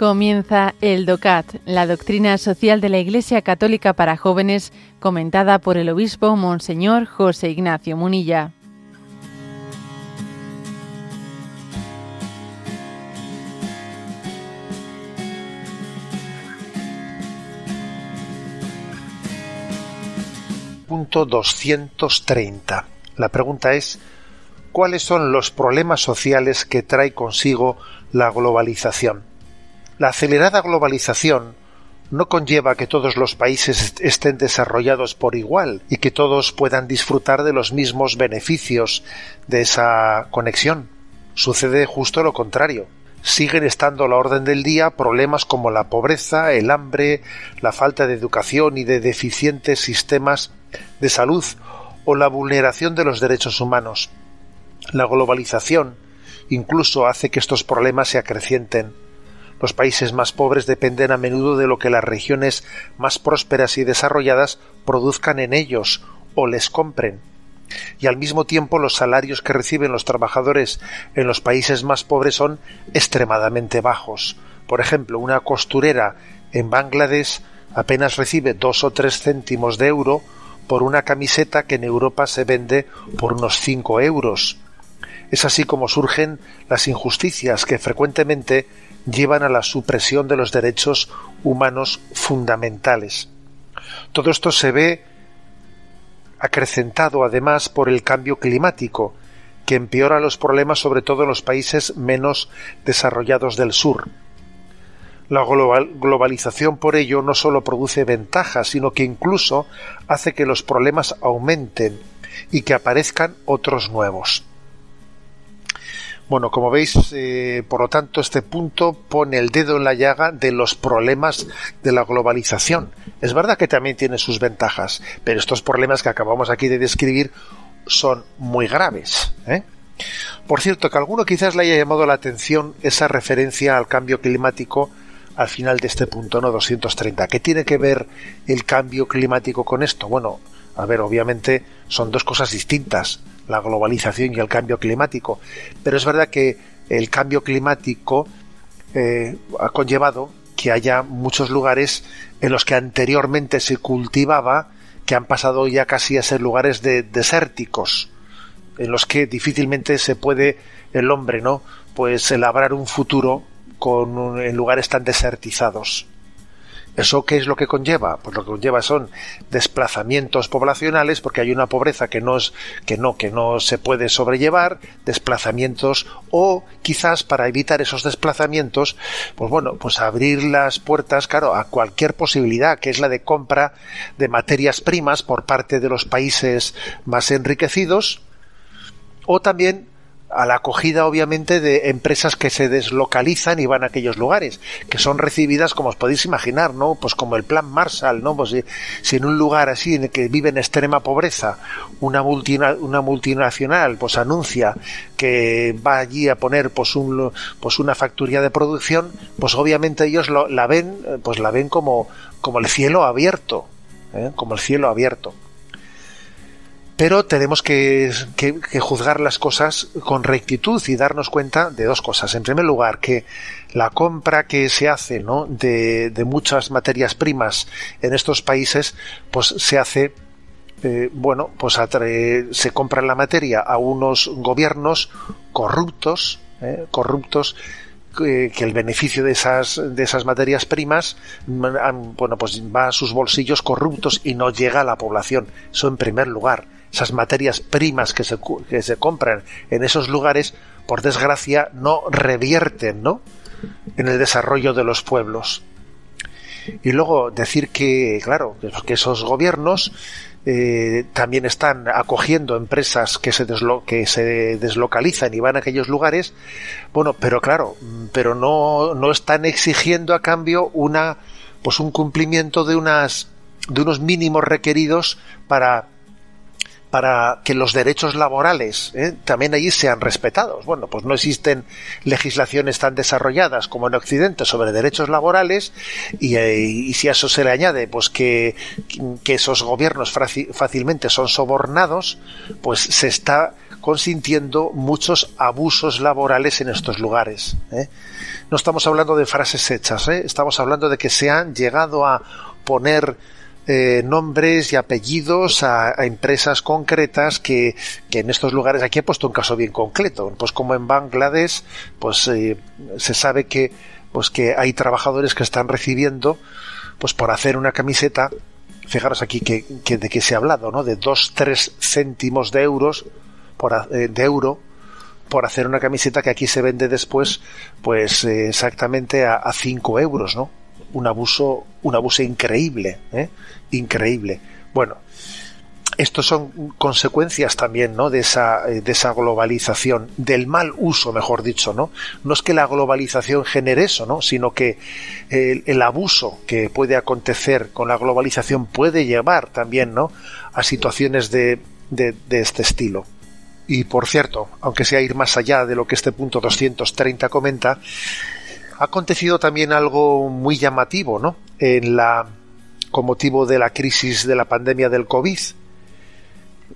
Comienza el DOCAT, la doctrina social de la Iglesia Católica para jóvenes, comentada por el obispo Monseñor José Ignacio Munilla. Punto 230. La pregunta es, ¿cuáles son los problemas sociales que trae consigo la globalización? La acelerada globalización no conlleva que todos los países estén desarrollados por igual y que todos puedan disfrutar de los mismos beneficios de esa conexión. Sucede justo lo contrario. Siguen estando a la orden del día problemas como la pobreza, el hambre, la falta de educación y de deficientes sistemas de salud o la vulneración de los derechos humanos. La globalización incluso hace que estos problemas se acrecienten los países más pobres dependen a menudo de lo que las regiones más prósperas y desarrolladas produzcan en ellos o les compren. Y al mismo tiempo los salarios que reciben los trabajadores en los países más pobres son extremadamente bajos. Por ejemplo, una costurera en Bangladesh apenas recibe dos o tres céntimos de euro por una camiseta que en Europa se vende por unos cinco euros. Es así como surgen las injusticias que frecuentemente llevan a la supresión de los derechos humanos fundamentales. Todo esto se ve acrecentado además por el cambio climático, que empeora los problemas sobre todo en los países menos desarrollados del sur. La globalización por ello no solo produce ventajas, sino que incluso hace que los problemas aumenten y que aparezcan otros nuevos. Bueno, como veis, eh, por lo tanto, este punto pone el dedo en la llaga de los problemas de la globalización. Es verdad que también tiene sus ventajas, pero estos problemas que acabamos aquí de describir son muy graves. ¿eh? Por cierto, que a alguno quizás le haya llamado la atención esa referencia al cambio climático al final de este punto, ¿no? 230. ¿Qué tiene que ver el cambio climático con esto? Bueno, a ver, obviamente son dos cosas distintas, la globalización y el cambio climático, pero es verdad que el cambio climático eh, ha conllevado que haya muchos lugares en los que anteriormente se cultivaba que han pasado ya casi a ser lugares de, desérticos, en los que difícilmente se puede el hombre, ¿no? Pues labrar un futuro con en lugares tan desertizados. ¿Eso qué es lo que conlleva? Pues lo que conlleva son desplazamientos poblacionales, porque hay una pobreza que no, es, que no, que no se puede sobrellevar, desplazamientos, o quizás para evitar esos desplazamientos, pues bueno, pues abrir las puertas, claro, a cualquier posibilidad, que es la de compra de materias primas por parte de los países más enriquecidos, o también a la acogida obviamente de empresas que se deslocalizan y van a aquellos lugares, que son recibidas como os podéis imaginar, ¿no? Pues como el plan Marshall, ¿no? Pues si, en un lugar así en el que vive en extrema pobreza una, una multinacional pues anuncia que va allí a poner pues un pues una factoría de producción, pues obviamente ellos la ven pues la ven como como el cielo abierto, ¿eh? como el cielo abierto pero tenemos que, juzgar las cosas con rectitud y darnos cuenta de dos cosas. En primer lugar, que la compra que se hace de, muchas materias primas en estos países, pues se hace, eh, bueno, pues se compra la materia a unos gobiernos corruptos, ¿eh? corruptos, que el beneficio de esas, de esas materias primas bueno, pues va a sus bolsillos corruptos y no llega a la población. Eso en primer lugar esas materias primas que se, que se compran en esos lugares, por desgracia, no revierten ¿no? en el desarrollo de los pueblos. Y luego decir que, claro, que esos gobiernos eh, también están acogiendo empresas que se, que se deslocalizan y van a aquellos lugares, bueno, pero claro, pero no, no están exigiendo a cambio una, pues un cumplimiento de unas, de unos mínimos requeridos para para que los derechos laborales ¿eh? también allí sean respetados. Bueno, pues no existen legislaciones tan desarrolladas como en Occidente sobre derechos laborales y, eh, si a eso se le añade pues que, esos gobiernos fácilmente son sobornados, pues se está consintiendo muchos abusos laborales en estos lugares. ¿eh? No estamos hablando de frases hechas, estamos hablando de que se han llegado a poner eh, nombres y apellidos a, empresas concretas que, que, en estos lugares, aquí he puesto un caso bien concreto, pues como en Bangladesh, pues eh, se sabe que, pues que hay trabajadores que están recibiendo, pues por hacer una camiseta, fijaros aquí que, que de qué se ha hablado, ¿no? De dos, tres céntimos de euros por, eh, de euro por hacer una camiseta que aquí se vende después, pues exactamente a, a cinco euros, ¿no? Un abuso, un abuso increíble, ¿eh? increíble. Bueno, estos son consecuencias también, ¿no? De esa, eh, de esa globalización, del mal uso, mejor dicho, ¿no? No es que la globalización genere eso, ¿no? Sino que el, el abuso que puede acontecer con la globalización puede llevar también, ¿no? A situaciones de, de, de este estilo. Y por cierto, aunque sea ir más allá de lo que este punto 230 comenta, ha acontecido también algo muy llamativo, ¿no? En la, con motivo de la crisis de la pandemia del COVID.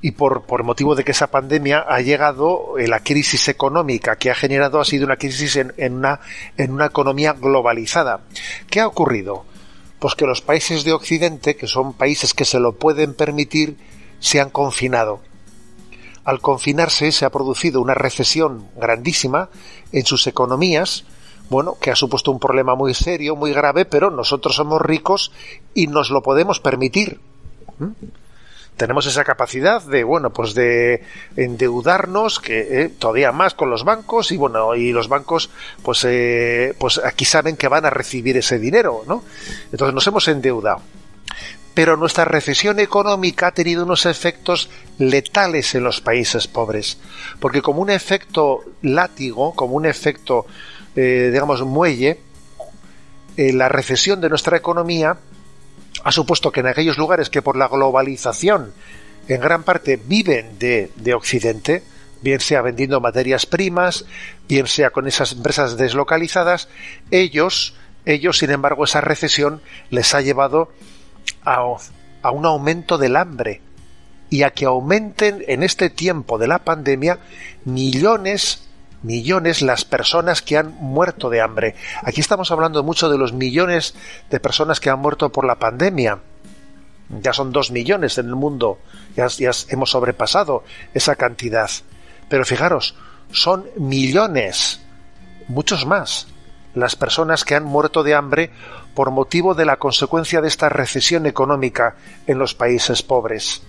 Y por, motivo de que esa pandemia ha llegado, eh, la crisis económica que ha generado ha sido una crisis en una economía globalizada. ¿Qué ha ocurrido? Pues que los países de Occidente, que son países que se lo pueden permitir, se han confinado. Al confinarse se ha producido una recesión grandísima en sus economías, bueno, que ha supuesto un problema muy serio, muy grave, pero nosotros somos ricos y nos lo podemos permitir. ¿Mm? Tenemos esa capacidad de, bueno, pues de endeudarnos, que eh, todavía más con los bancos y bueno, y los bancos, pues, eh, pues aquí saben que van a recibir ese dinero, ¿no? Entonces nos hemos endeudado. Pero nuestra recesión económica ha tenido unos efectos letales en los países pobres, porque como un efecto látigo, como un efecto eh, digamos, muelle, eh, la recesión de nuestra economía ha supuesto que en aquellos lugares que por la globalización en gran parte viven de, de Occidente, bien sea vendiendo materias primas, bien sea con esas empresas deslocalizadas, ellos, ellos, sin embargo, esa recesión les ha llevado a, a un aumento del hambre y a que aumenten en este tiempo de la pandemia millones millones las personas que han muerto de hambre. Aquí estamos hablando mucho de los millones de personas que han muerto por la pandemia. Ya son dos millones en el mundo, ya, ya hemos sobrepasado esa cantidad. Pero fijaros, son millones, muchos más, las personas que han muerto de hambre por motivo de la consecuencia de esta recesión económica en los países pobres.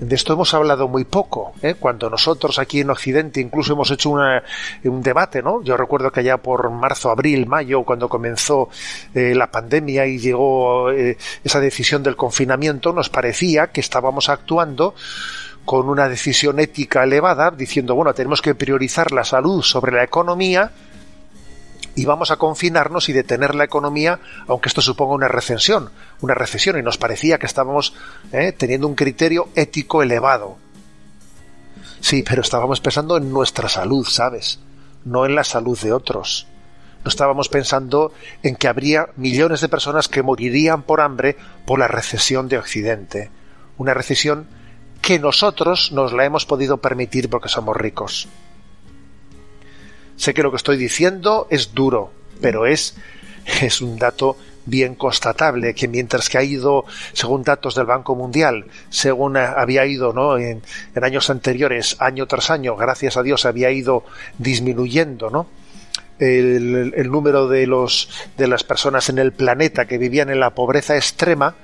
De esto hemos hablado muy poco, ¿eh? cuando nosotros aquí en Occidente incluso hemos hecho una, un debate, ¿no? Yo recuerdo que allá por marzo, abril, mayo, cuando comenzó eh, la pandemia y llegó eh, esa decisión del confinamiento, nos parecía que estábamos actuando con una decisión ética elevada, diciendo, bueno, tenemos que priorizar la salud sobre la economía, y vamos a confinarnos y detener la economía, aunque esto suponga una recesión, una recesión, y nos parecía que estábamos eh, teniendo un criterio ético elevado. Sí, pero estábamos pensando en nuestra salud, ¿sabes? No en la salud de otros. No estábamos pensando en que habría millones de personas que morirían por hambre por la recesión de Occidente. Una recesión que nosotros nos la hemos podido permitir porque somos ricos. Sé que lo que estoy diciendo es duro, pero es, es un dato bien constatable que mientras que ha ido, según datos del Banco Mundial, según había ido ¿no? en, en años anteriores, año tras año, gracias a Dios, había ido disminuyendo. El, el, número de los de las personas en el planeta que vivían en la pobreza extrema,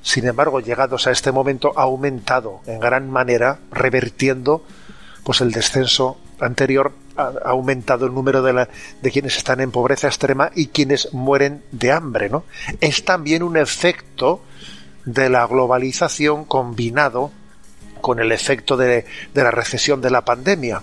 sin embargo, llegados a este momento, ha aumentado en gran manera, revertiendo pues el descenso anterior ha aumentado el número de, la, de quienes están en pobreza extrema y quienes mueren de hambre, ¿no? Es también un efecto de la globalización combinado con el efecto de, de la recesión de la pandemia.